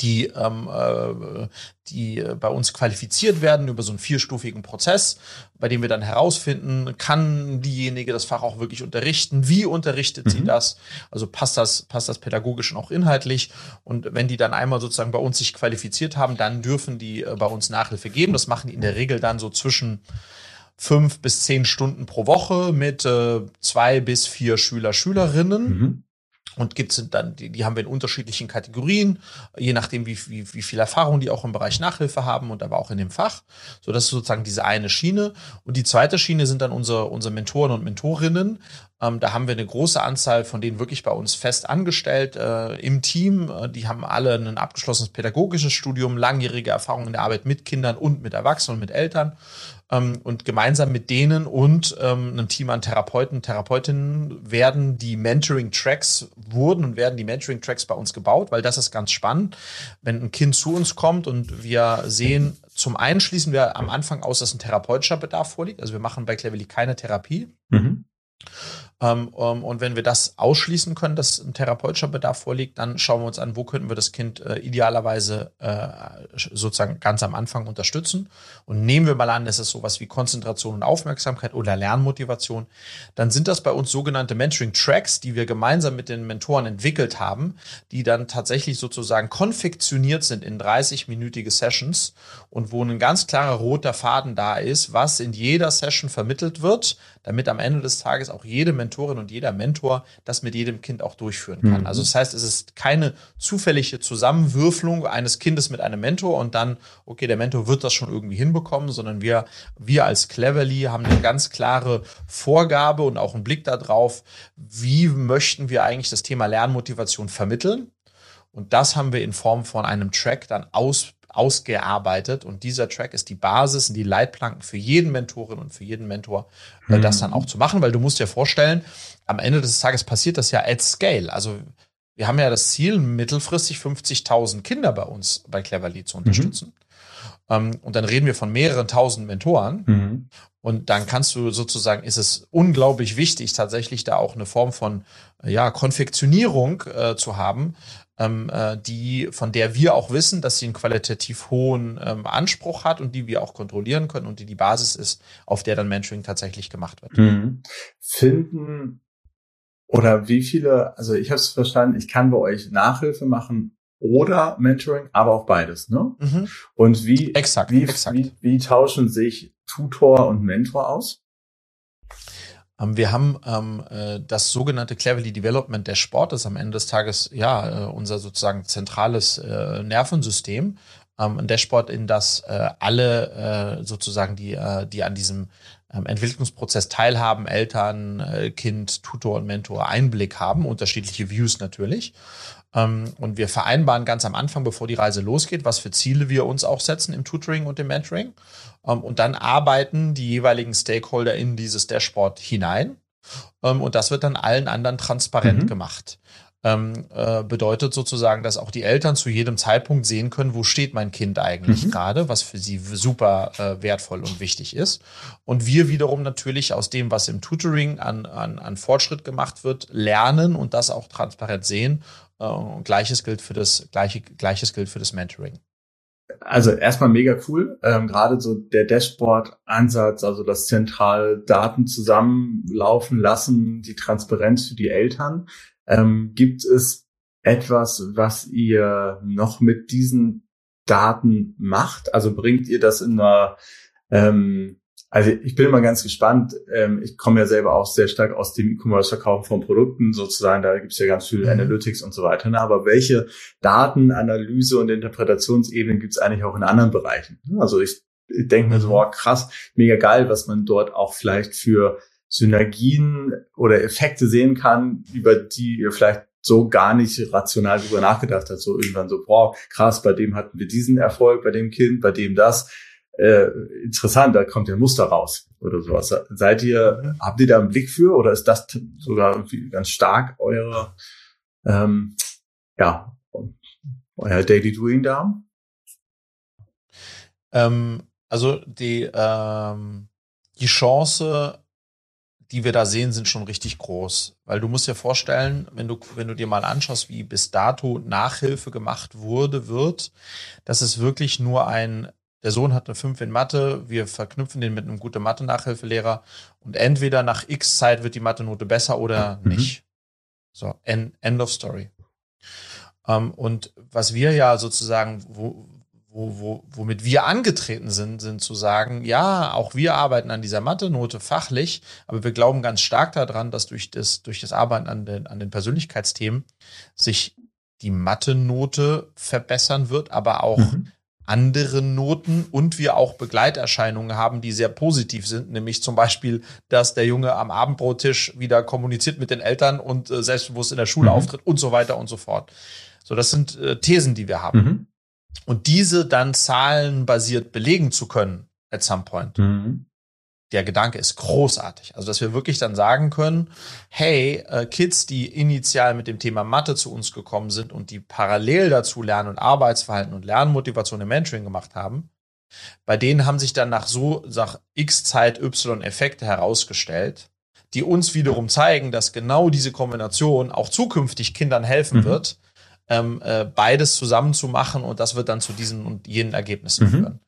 die, ähm, äh, die bei uns qualifiziert werden über so einen vierstufigen Prozess, bei dem wir dann herausfinden, kann diejenige das Fach auch wirklich unterrichten, wie unterrichtet mhm. sie das, also passt das, passt das pädagogisch und auch inhaltlich und wenn die dann einmal sozusagen bei uns sich qualifiziert haben, dann dürfen die äh, bei uns Nachhilfe geben. Das machen die in der Regel dann so zwischen fünf bis zehn Stunden pro Woche mit äh, zwei bis vier Schüler, Schülerinnen. Mhm. Und gibt's dann, die, die haben wir in unterschiedlichen Kategorien, je nachdem, wie, wie, wie viel Erfahrung die auch im Bereich Nachhilfe haben und aber auch in dem Fach. So, das ist sozusagen diese eine Schiene. Und die zweite Schiene sind dann unsere, unsere Mentoren und Mentorinnen. Ähm, da haben wir eine große Anzahl von denen wirklich bei uns fest angestellt äh, im Team. Äh, die haben alle ein abgeschlossenes pädagogisches Studium, langjährige Erfahrung in der Arbeit mit Kindern und mit Erwachsenen und mit Eltern ähm, und gemeinsam mit denen und ähm, einem Team an Therapeuten, Therapeutinnen werden die Mentoring-Tracks wurden und werden die Mentoring-Tracks bei uns gebaut, weil das ist ganz spannend. Wenn ein Kind zu uns kommt und wir sehen, zum einen schließen wir am Anfang aus, dass ein therapeutischer Bedarf vorliegt. Also wir machen bei Cleverly keine Therapie. Mhm. Ähm, und wenn wir das ausschließen können, dass ein therapeutischer Bedarf vorliegt, dann schauen wir uns an, wo könnten wir das Kind äh, idealerweise äh, sozusagen ganz am Anfang unterstützen. Und nehmen wir mal an, es ist sowas wie Konzentration und Aufmerksamkeit oder Lernmotivation, dann sind das bei uns sogenannte Mentoring-Tracks, die wir gemeinsam mit den Mentoren entwickelt haben, die dann tatsächlich sozusagen konfektioniert sind in 30-minütige Sessions und wo ein ganz klarer roter Faden da ist, was in jeder Session vermittelt wird, damit am Ende des Tages auch jede Mentorin und jeder Mentor das mit jedem Kind auch durchführen kann. Mhm. Also das heißt, es ist keine zufällige Zusammenwürfelung eines Kindes mit einem Mentor und dann, okay, der Mentor wird das schon irgendwie hinbekommen, sondern wir, wir als Cleverly haben eine ganz klare Vorgabe und auch einen Blick darauf, wie möchten wir eigentlich das Thema Lernmotivation vermitteln. Und das haben wir in Form von einem Track dann aus ausgearbeitet und dieser Track ist die Basis und die Leitplanken für jeden Mentorin und für jeden Mentor, mhm. das dann auch zu machen, weil du musst dir vorstellen, am Ende des Tages passiert das ja at scale. Also wir haben ja das Ziel, mittelfristig 50.000 Kinder bei uns bei Cleverly zu unterstützen. Mhm. und dann reden wir von mehreren tausend Mentoren. Mhm. Und dann kannst du sozusagen, ist es unglaublich wichtig, tatsächlich da auch eine Form von ja, Konfektionierung äh, zu haben, ähm, äh, die, von der wir auch wissen, dass sie einen qualitativ hohen ähm, Anspruch hat und die wir auch kontrollieren können und die die Basis ist, auf der dann Mentoring tatsächlich gemacht wird. Mhm. Finden oder wie viele, also ich habe es verstanden, ich kann bei euch Nachhilfe machen oder Mentoring, aber auch beides, ne? Mhm. Und wie, exakt, wie, exakt. Wie, wie tauschen sich Tutor und Mentor aus? Ähm, wir haben ähm, äh, das sogenannte Cleverly Development der Sport, das ist am Ende des Tages ja äh, unser sozusagen zentrales äh, Nervensystem. Ähm, ein Dashboard, in das äh, alle äh, sozusagen, die, äh, die an diesem ähm, Entwicklungsprozess teilhaben, Eltern, äh, Kind, Tutor und Mentor Einblick haben, unterschiedliche Views natürlich. Ähm, und wir vereinbaren ganz am Anfang, bevor die Reise losgeht, was für Ziele wir uns auch setzen im Tutoring und im Mentoring. Ähm, und dann arbeiten die jeweiligen Stakeholder in dieses Dashboard hinein. Ähm, und das wird dann allen anderen transparent mhm. gemacht. Ähm, äh, bedeutet sozusagen, dass auch die Eltern zu jedem Zeitpunkt sehen können, wo steht mein Kind eigentlich mhm. gerade, was für sie super äh, wertvoll und wichtig ist. Und wir wiederum natürlich aus dem, was im Tutoring an, an, an Fortschritt gemacht wird, lernen und das auch transparent sehen. Äh, gleiches gilt für das gleiche, gleiches gilt für das Mentoring also erstmal mega cool. Ähm, Gerade so der Dashboard-Ansatz, also das zentral Daten zusammenlaufen lassen, die Transparenz für die Eltern. Ähm, gibt es etwas, was ihr noch mit diesen Daten macht? Also bringt ihr das in einer ähm, also ich bin immer ganz gespannt. Ähm, ich komme ja selber auch sehr stark aus dem E-Commerce-Verkaufen von Produkten sozusagen. Da gibt es ja ganz viel mhm. Analytics und so weiter. Ne? Aber welche Datenanalyse und Interpretationsebenen gibt es eigentlich auch in anderen Bereichen? Also ich, ich denke mir so, oh, krass, mega geil, was man dort auch vielleicht für Synergien oder Effekte sehen kann, über die ihr vielleicht so gar nicht rational drüber nachgedacht hat. So irgendwann so, boah, krass, bei dem hatten wir diesen Erfolg, bei dem Kind, bei dem das äh, interessant, da kommt ja ein Muster raus oder sowas. Seid ihr, mhm. habt ihr da einen Blick für oder ist das sogar irgendwie ganz stark eure, ähm, ja, euer Daily Doing da? Ähm, Also die, ähm, die Chance, die wir da sehen, sind schon richtig groß. Weil du musst dir vorstellen, wenn du, wenn du dir mal anschaust, wie bis dato Nachhilfe gemacht wurde, wird, das ist wirklich nur ein, der Sohn hat eine 5 in Mathe, wir verknüpfen den mit einem guten Mathe-Nachhilfelehrer und entweder nach X Zeit wird die Mathe-Note besser oder mhm. nicht. So, end, end of story. Ähm, und was wir ja sozusagen, wo, wo, wo, womit wir angetreten sind, sind zu sagen, ja, auch wir arbeiten an dieser Mathe-Note fachlich, aber wir glauben ganz stark daran, dass durch das, durch das Arbeiten an den, an den Persönlichkeitsthemen sich die Mathe-Note verbessern wird, aber auch mhm. Andere Noten und wir auch Begleiterscheinungen haben, die sehr positiv sind, nämlich zum Beispiel, dass der Junge am Abendbrottisch wieder kommuniziert mit den Eltern und äh, selbstbewusst in der Schule mhm. auftritt und so weiter und so fort. So, das sind äh, Thesen, die wir haben. Mhm und diese dann zahlenbasiert belegen zu können at some point. Mhm. Der Gedanke ist großartig. Also, dass wir wirklich dann sagen können, hey, äh, Kids, die initial mit dem Thema Mathe zu uns gekommen sind und die parallel dazu Lernen und Arbeitsverhalten und Lernmotivation im Mentoring gemacht haben, bei denen haben sich dann nach so, nach X Zeit Y Effekte herausgestellt, die uns wiederum zeigen, dass genau diese Kombination auch zukünftig Kindern helfen mhm. wird, ähm, äh, beides zusammen zu machen und das wird dann zu diesen und jenen Ergebnissen mhm. führen.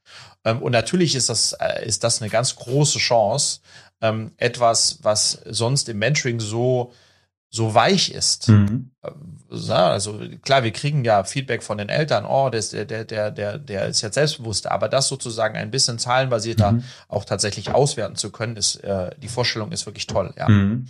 Ähm, und natürlich ist das, äh, ist das eine ganz große Chance, ähm, etwas, was sonst im Mentoring so so weich ist. Mhm. Also klar, wir kriegen ja Feedback von den Eltern, oh, der, der, der, der, der ist jetzt selbstbewusst, aber das sozusagen ein bisschen zahlenbasierter mhm. auch tatsächlich auswerten zu können, ist äh, die Vorstellung ist wirklich toll. Ja. Mhm.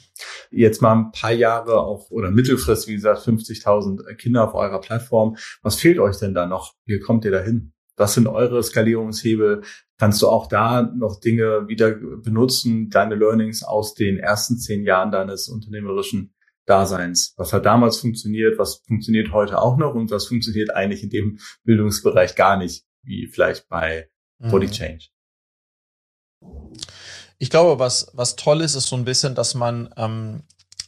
Jetzt mal ein paar Jahre auch oder Mittelfrist, wie gesagt, 50.000 Kinder auf eurer Plattform. Was fehlt euch denn da noch? Wie kommt ihr da hin? Was sind eure Skalierungshebel? Kannst du auch da noch Dinge wieder benutzen, deine Learnings aus den ersten zehn Jahren deines unternehmerischen Daseins. Was hat damals funktioniert, was funktioniert heute auch noch und was funktioniert eigentlich in dem Bildungsbereich gar nicht, wie vielleicht bei Body mhm. Change. Ich glaube, was, was toll ist, ist so ein bisschen, dass man ähm,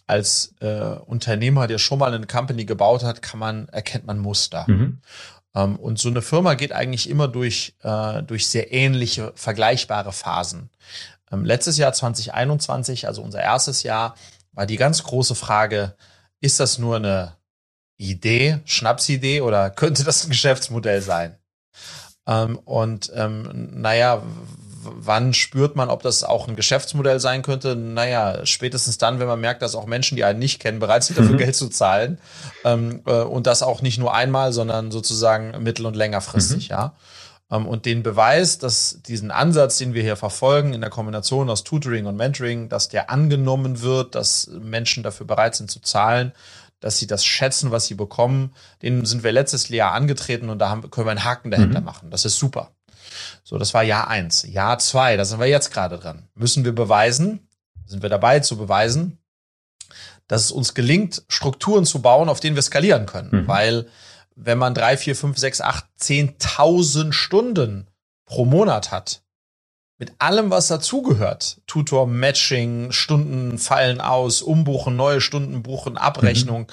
als äh, Unternehmer, der schon mal eine Company gebaut hat, kann man, erkennt man Muster. Mhm. Ähm, und so eine Firma geht eigentlich immer durch, äh, durch sehr ähnliche, vergleichbare Phasen. Ähm, letztes Jahr 2021, also unser erstes Jahr, war die ganz große Frage, ist das nur eine Idee, Schnapsidee oder könnte das ein Geschäftsmodell sein? Ähm, und ähm, naja, wann spürt man, ob das auch ein Geschäftsmodell sein könnte? Naja, spätestens dann, wenn man merkt, dass auch Menschen, die einen nicht kennen, bereit sind, dafür mhm. Geld zu zahlen. Ähm, äh, und das auch nicht nur einmal, sondern sozusagen mittel- und längerfristig, mhm. ja. Ähm, und den Beweis, dass diesen Ansatz, den wir hier verfolgen, in der Kombination aus Tutoring und Mentoring, dass der angenommen wird, dass Menschen dafür bereit sind zu zahlen, dass sie das schätzen, was sie bekommen, den sind wir letztes Jahr angetreten und da haben, können wir einen Haken dahinter mhm. machen. Das ist super. So, das war Jahr eins. Jahr zwei, da sind wir jetzt gerade dran. Müssen wir beweisen, sind wir dabei zu beweisen, dass es uns gelingt, Strukturen zu bauen, auf denen wir skalieren können. Mhm. Weil wenn man drei, vier, fünf, sechs, acht, zehntausend Stunden pro Monat hat, mit allem, was dazugehört, Tutor, Matching, Stunden fallen aus, umbuchen, neue Stunden buchen, Abrechnung. Mhm.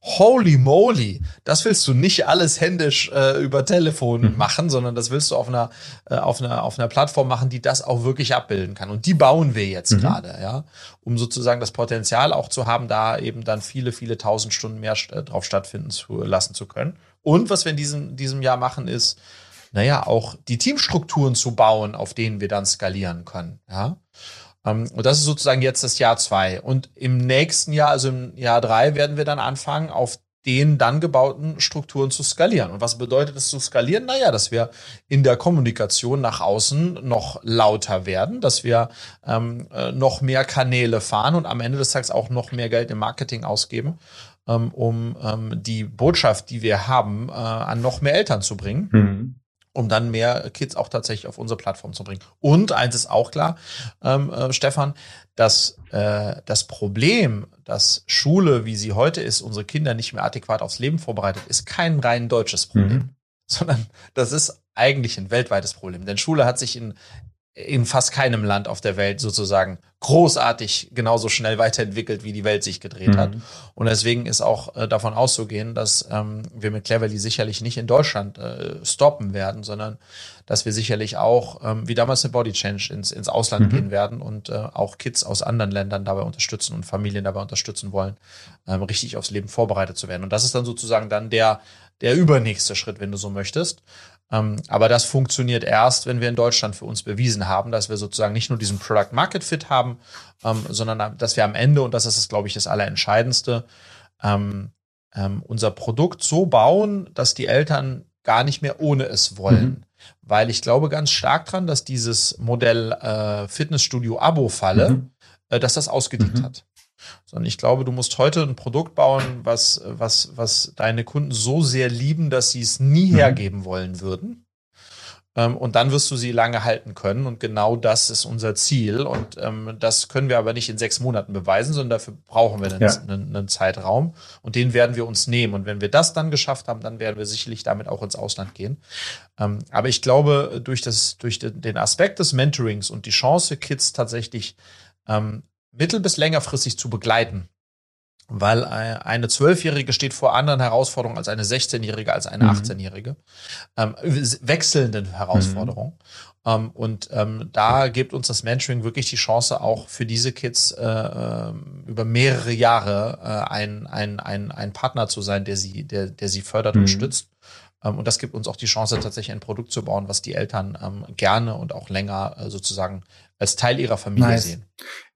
Holy moly, das willst du nicht alles händisch äh, über Telefon mhm. machen, sondern das willst du auf einer, äh, auf, einer, auf einer Plattform machen, die das auch wirklich abbilden kann. Und die bauen wir jetzt mhm. gerade, ja, um sozusagen das Potenzial auch zu haben, da eben dann viele, viele tausend Stunden mehr äh, drauf stattfinden zu lassen zu können. Und was wir in diesem, diesem Jahr machen, ist, naja, auch die Teamstrukturen zu bauen, auf denen wir dann skalieren können. Ja. Ähm, und das ist sozusagen jetzt das Jahr zwei. Und im nächsten Jahr, also im Jahr drei, werden wir dann anfangen, auf den dann gebauten Strukturen zu skalieren. Und was bedeutet es zu skalieren? Naja, dass wir in der Kommunikation nach außen noch lauter werden, dass wir ähm, äh, noch mehr Kanäle fahren und am Ende des Tages auch noch mehr Geld im Marketing ausgeben, ähm, um ähm, die Botschaft, die wir haben, äh, an noch mehr Eltern zu bringen. Mhm um dann mehr Kids auch tatsächlich auf unsere Plattform zu bringen. Und eins ist auch klar, ähm, äh, Stefan, dass äh, das Problem, dass Schule, wie sie heute ist, unsere Kinder nicht mehr adäquat aufs Leben vorbereitet, ist kein rein deutsches Problem, mhm. sondern das ist eigentlich ein weltweites Problem. Denn Schule hat sich in in fast keinem Land auf der Welt sozusagen großartig genauso schnell weiterentwickelt, wie die Welt sich gedreht mhm. hat. Und deswegen ist auch äh, davon auszugehen, dass ähm, wir mit Cleverly sicherlich nicht in Deutschland äh, stoppen werden, sondern dass wir sicherlich auch, ähm, wie damals eine Body Change, ins, ins Ausland mhm. gehen werden und äh, auch Kids aus anderen Ländern dabei unterstützen und Familien dabei unterstützen wollen, ähm, richtig aufs Leben vorbereitet zu werden. Und das ist dann sozusagen dann der, der übernächste Schritt, wenn du so möchtest. Ähm, aber das funktioniert erst, wenn wir in Deutschland für uns bewiesen haben, dass wir sozusagen nicht nur diesen Product Market Fit haben, ähm, sondern dass wir am Ende, und das ist, glaube ich, das Allerentscheidendste, ähm, unser Produkt so bauen, dass die Eltern gar nicht mehr ohne es wollen. Mhm. Weil ich glaube ganz stark dran, dass dieses Modell äh, Fitnessstudio-Abo-Falle, mhm. äh, dass das ausgedient mhm. hat sondern ich glaube, du musst heute ein Produkt bauen, was, was, was deine Kunden so sehr lieben, dass sie es nie mhm. hergeben wollen würden. Ähm, und dann wirst du sie lange halten können. Und genau das ist unser Ziel. Und ähm, das können wir aber nicht in sechs Monaten beweisen, sondern dafür brauchen wir einen, ja. einen, einen, Zeitraum. Und den werden wir uns nehmen. Und wenn wir das dann geschafft haben, dann werden wir sicherlich damit auch ins Ausland gehen. Ähm, aber ich glaube, durch, das, durch den Aspekt des Mentorings und die Chance, Kids tatsächlich ähm, mittel- bis längerfristig zu begleiten. Weil eine Zwölfjährige steht vor anderen Herausforderungen als eine 16-Jährige, als eine mhm. 18-Jährige. Ähm, wechselnden Herausforderungen. Mhm. Ähm, und ähm, da gibt uns das Mentoring wirklich die Chance, auch für diese Kids äh, ähm, über mehrere Jahre äh, ein, ein, ein, ein Partner zu sein, der sie, der, der sie fördert mhm. und stützt. Ähm, und das gibt uns auch die Chance, tatsächlich ein Produkt zu bauen, was die Eltern ähm, gerne und auch länger äh, sozusagen als Teil ihrer Familie nice. sehen.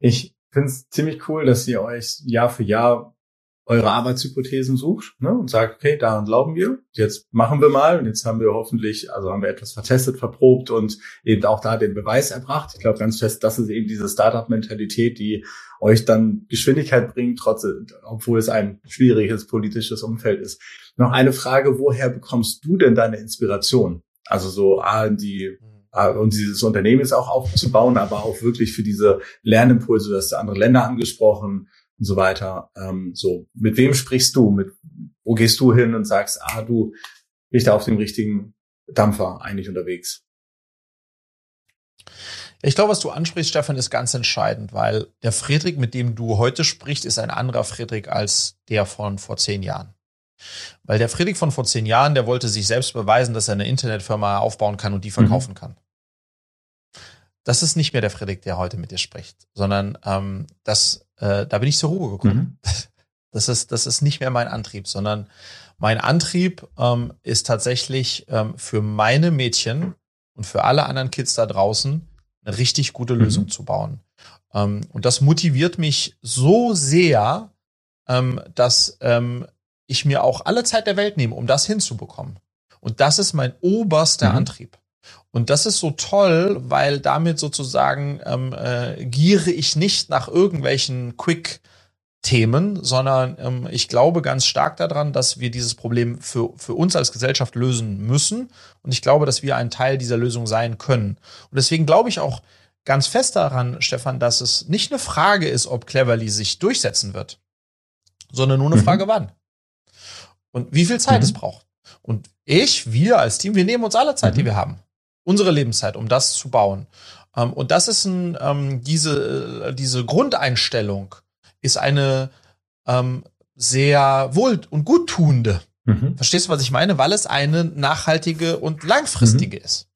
Ich finde es ziemlich cool, dass ihr euch Jahr für Jahr eure Arbeitshypothesen sucht ne, und sagt, okay, daran glauben wir, jetzt machen wir mal und jetzt haben wir hoffentlich, also haben wir etwas vertestet, verprobt und eben auch da den Beweis erbracht. Ich glaube ganz fest, das ist eben diese Startup-Mentalität, die euch dann Geschwindigkeit bringt, trotz, obwohl es ein schwieriges politisches Umfeld ist. Noch eine Frage, woher bekommst du denn deine Inspiration? Also so, ah, die und dieses Unternehmen ist auch aufzubauen, aber auch wirklich für diese Lernimpulse, du hast andere Länder angesprochen und so weiter. Ähm, so, mit wem sprichst du? Mit wo gehst du hin und sagst, ah, du bist da auf dem richtigen Dampfer eigentlich unterwegs? Ich glaube, was du ansprichst, Stefan, ist ganz entscheidend, weil der Friedrich, mit dem du heute sprichst, ist ein anderer Friedrich als der von vor zehn Jahren. Weil der Friedrich von vor zehn Jahren, der wollte sich selbst beweisen, dass er eine Internetfirma aufbauen kann und die verkaufen mhm. kann das ist nicht mehr der Friedrich, der heute mit dir spricht, sondern ähm, das, äh, da bin ich zur Ruhe gekommen. Mhm. Das ist, das ist nicht mehr mein Antrieb, sondern mein Antrieb ähm, ist tatsächlich ähm, für meine Mädchen und für alle anderen Kids da draußen eine richtig gute mhm. Lösung zu bauen. Ähm, und das motiviert mich so sehr, ähm, dass ähm, ich mir auch alle Zeit der Welt nehme, um das hinzubekommen. Und das ist mein oberster mhm. Antrieb. Und das ist so toll, weil damit sozusagen ähm, äh, giere ich nicht nach irgendwelchen Quick Themen, sondern ähm, ich glaube ganz stark daran, dass wir dieses Problem für, für uns als Gesellschaft lösen müssen. Und ich glaube, dass wir ein Teil dieser Lösung sein können. Und deswegen glaube ich auch ganz fest daran, Stefan, dass es nicht eine Frage ist, ob Cleverly sich durchsetzen wird, sondern nur eine mhm. Frage, wann. Und wie viel Zeit mhm. es braucht. Und ich, wir als Team, wir nehmen uns alle Zeit, mhm. die wir haben unsere Lebenszeit, um das zu bauen. Ähm, und das ist ein, ähm, diese, äh, diese Grundeinstellung ist eine ähm, sehr wohl und guttuende. Mhm. Verstehst du, was ich meine? Weil es eine nachhaltige und langfristige mhm. ist.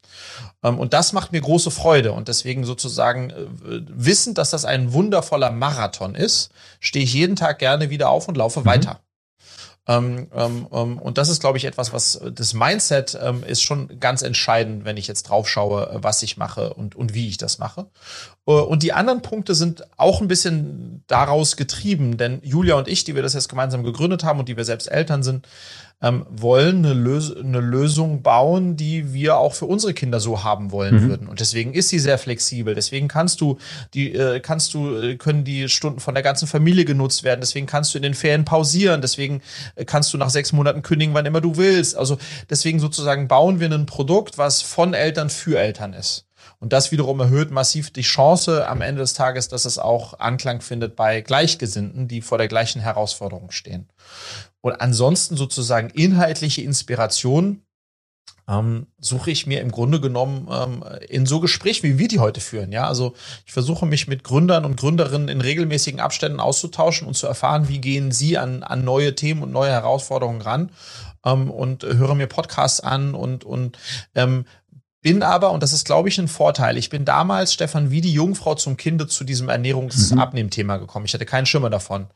Ähm, und das macht mir große Freude. Und deswegen sozusagen äh, wissend, dass das ein wundervoller Marathon ist, stehe ich jeden Tag gerne wieder auf und laufe mhm. weiter. Ähm, ähm, ähm, und das ist, glaube ich, etwas, was das Mindset ähm, ist schon ganz entscheidend, wenn ich jetzt drauf schaue, äh, was ich mache und, und wie ich das mache. Äh, und die anderen Punkte sind auch ein bisschen daraus getrieben, denn Julia und ich, die wir das jetzt gemeinsam gegründet haben und die wir selbst Eltern sind, ähm, wollen eine, Lös eine Lösung bauen, die wir auch für unsere Kinder so haben wollen mhm. würden. Und deswegen ist sie sehr flexibel. Deswegen kannst du die, äh, kannst du, äh, können die Stunden von der ganzen Familie genutzt werden. Deswegen kannst du in den Ferien pausieren. Deswegen äh, kannst du nach sechs Monaten kündigen, wann immer du willst. Also deswegen sozusagen bauen wir ein Produkt, was von Eltern für Eltern ist. Und das wiederum erhöht massiv die Chance am Ende des Tages, dass es auch Anklang findet bei Gleichgesinnten, die vor der gleichen Herausforderung stehen. Und ansonsten sozusagen inhaltliche Inspiration ähm, suche ich mir im Grunde genommen ähm, in so Gesprächen, wie wir die heute führen. Ja, also ich versuche mich mit Gründern und Gründerinnen in regelmäßigen Abständen auszutauschen und zu erfahren, wie gehen sie an, an neue Themen und neue Herausforderungen ran ähm, und höre mir Podcasts an und, und ähm, bin aber, und das ist, glaube ich, ein Vorteil, ich bin damals, Stefan, wie die Jungfrau zum Kinde zu diesem Ernährungsabnehmthema gekommen. Ich hatte keinen Schimmer davon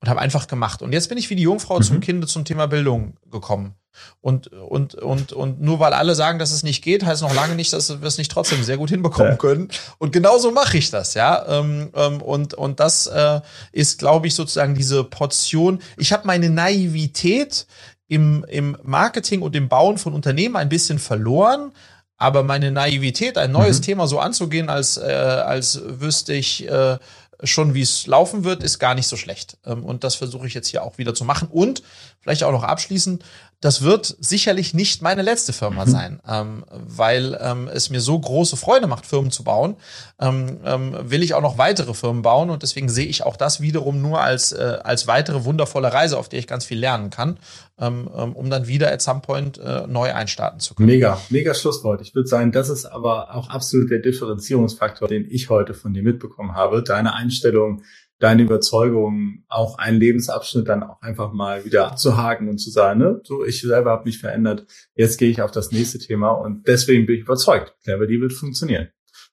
und habe einfach gemacht. Und jetzt bin ich wie die Jungfrau mhm. zum Kinde zum Thema Bildung gekommen. Und, und, und, und nur weil alle sagen, dass es nicht geht, heißt noch lange nicht, dass wir es nicht trotzdem sehr gut hinbekommen ja. können. Und genauso mache ich das, ja. Ähm, ähm, und, und das äh, ist, glaube ich, sozusagen diese Portion. Ich habe meine Naivität im, im Marketing und im Bauen von Unternehmen ein bisschen verloren. Aber meine Naivität, ein neues mhm. Thema so anzugehen, als, äh, als wüsste ich, äh, schon, wie es laufen wird, ist gar nicht so schlecht. Ähm, und das versuche ich jetzt hier auch wieder zu machen. Und vielleicht auch noch abschließend, das wird sicherlich nicht meine letzte Firma mhm. sein, ähm, weil ähm, es mir so große Freude macht, Firmen zu bauen. Ähm, ähm, will ich auch noch weitere Firmen bauen und deswegen sehe ich auch das wiederum nur als, äh, als weitere wundervolle Reise, auf der ich ganz viel lernen kann, ähm, ähm um dann wieder at some point äh, neu einstarten zu können. Mega, mega Schlusswort. Ich würde sagen, das ist aber auch absolut der Differenzierungsfaktor, den ich heute von dir mitbekommen habe. Deine Einstellung, deine Überzeugung, auch einen Lebensabschnitt dann auch einfach mal wieder abzuhaken und zu sagen, ne, so ich selber habe mich verändert, jetzt gehe ich auf das nächste Thema und deswegen bin ich überzeugt, Clever die wird funktionieren.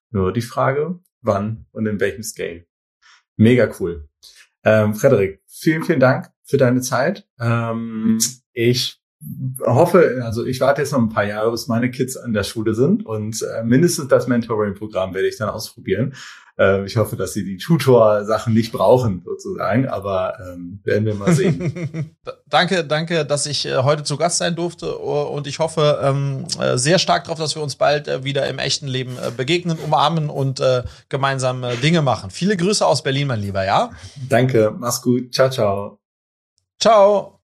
Nur die Frage, wann und in welchem Scale. Mega cool. Ähm, Frederik, vielen, vielen Dank für deine Zeit. Ähm, ich hoffe, also ich warte jetzt noch ein paar Jahre, bis meine Kids an der Schule sind und äh, mindestens das Mentoring-Programm werde ich dann ausprobieren. Äh, ich hoffe, dass sie die Tutor-Sachen nicht brauchen, sozusagen, aber ähm, werden wir mal sehen. danke, danke, dass ich äh, heute zu Gast sein durfte und ich hoffe ähm, äh, sehr stark darauf, dass wir uns bald äh, wieder im echten Leben äh, begegnen, umarmen und äh, gemeinsam äh, Dinge machen. Viele Grüße aus Berlin, mein Lieber, ja? Danke, mach's gut. Ciao, ciao. Ciao.